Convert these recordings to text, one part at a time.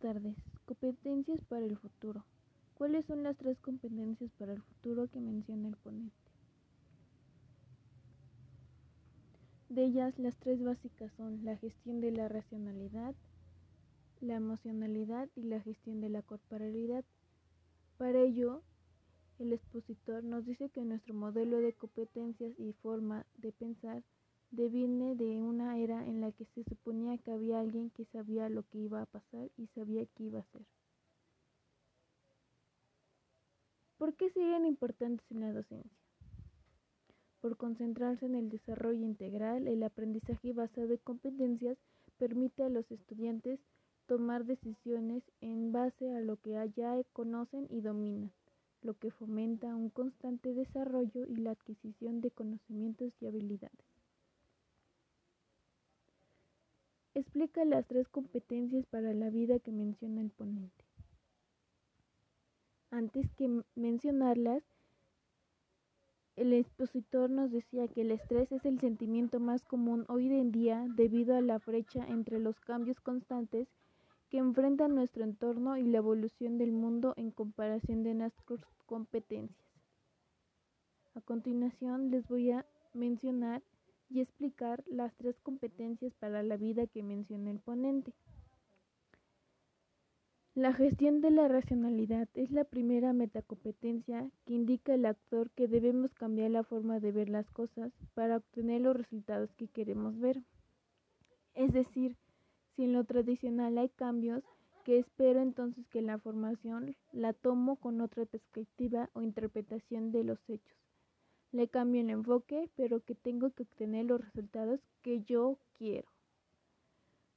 tardes. Competencias para el futuro. ¿Cuáles son las tres competencias para el futuro que menciona el ponente? De ellas, las tres básicas son la gestión de la racionalidad, la emocionalidad y la gestión de la corporalidad. Para ello, el expositor nos dice que nuestro modelo de competencias y forma de pensar deviene de una era en la que se suponía que había alguien que sabía lo que iba a pasar y sabía qué iba a hacer. ¿Por qué serían importantes en la docencia? Por concentrarse en el desarrollo integral, el aprendizaje basado en competencias permite a los estudiantes tomar decisiones en base a lo que ya conocen y dominan, lo que fomenta un constante desarrollo y la adquisición de conocimientos y habilidades. Explica las tres competencias para la vida que menciona el ponente. Antes que mencionarlas, el expositor nos decía que el estrés es el sentimiento más común hoy en día debido a la brecha entre los cambios constantes que enfrentan nuestro entorno y la evolución del mundo en comparación de nuestras competencias. A continuación les voy a mencionar y explicar las tres competencias para la vida que menciona el ponente. La gestión de la racionalidad es la primera metacompetencia que indica al actor que debemos cambiar la forma de ver las cosas para obtener los resultados que queremos ver. Es decir, si en lo tradicional hay cambios, que espero entonces que la formación la tomo con otra perspectiva o interpretación de los hechos. Le cambio el enfoque, pero que tengo que obtener los resultados que yo quiero.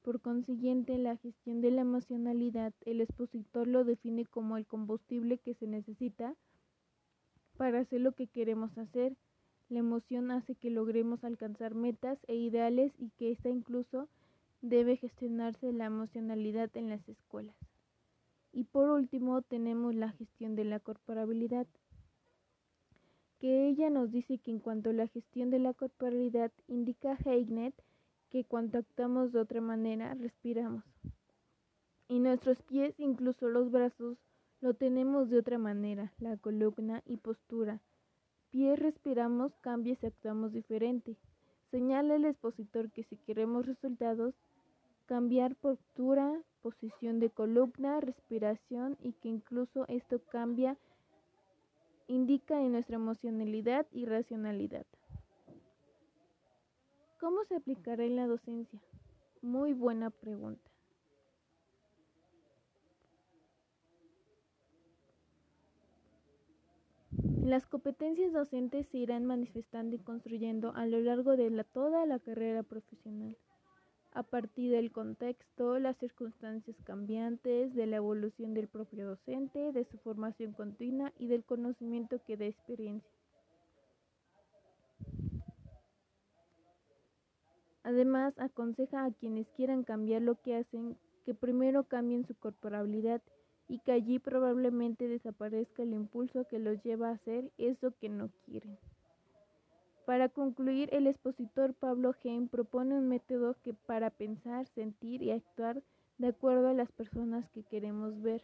Por consiguiente, la gestión de la emocionalidad, el expositor lo define como el combustible que se necesita para hacer lo que queremos hacer. La emoción hace que logremos alcanzar metas e ideales y que ésta incluso debe gestionarse la emocionalidad en las escuelas. Y por último tenemos la gestión de la corporabilidad que ella nos dice que en cuanto a la gestión de la corporalidad, indica Heignet que cuando actuamos de otra manera, respiramos. Y nuestros pies, incluso los brazos, lo tenemos de otra manera, la columna y postura. Pies respiramos, cambia y actuamos diferente. Señala el expositor que si queremos resultados, cambiar postura, posición de columna, respiración y que incluso esto cambia indica en nuestra emocionalidad y racionalidad. ¿Cómo se aplicará en la docencia? Muy buena pregunta. Las competencias docentes se irán manifestando y construyendo a lo largo de toda la carrera profesional a partir del contexto, las circunstancias cambiantes, de la evolución del propio docente, de su formación continua y del conocimiento que da experiencia. Además, aconseja a quienes quieran cambiar lo que hacen que primero cambien su corporabilidad y que allí probablemente desaparezca el impulso que los lleva a hacer eso que no quieren. Para concluir, el expositor Pablo Heim propone un método que para pensar, sentir y actuar de acuerdo a las personas que queremos ver.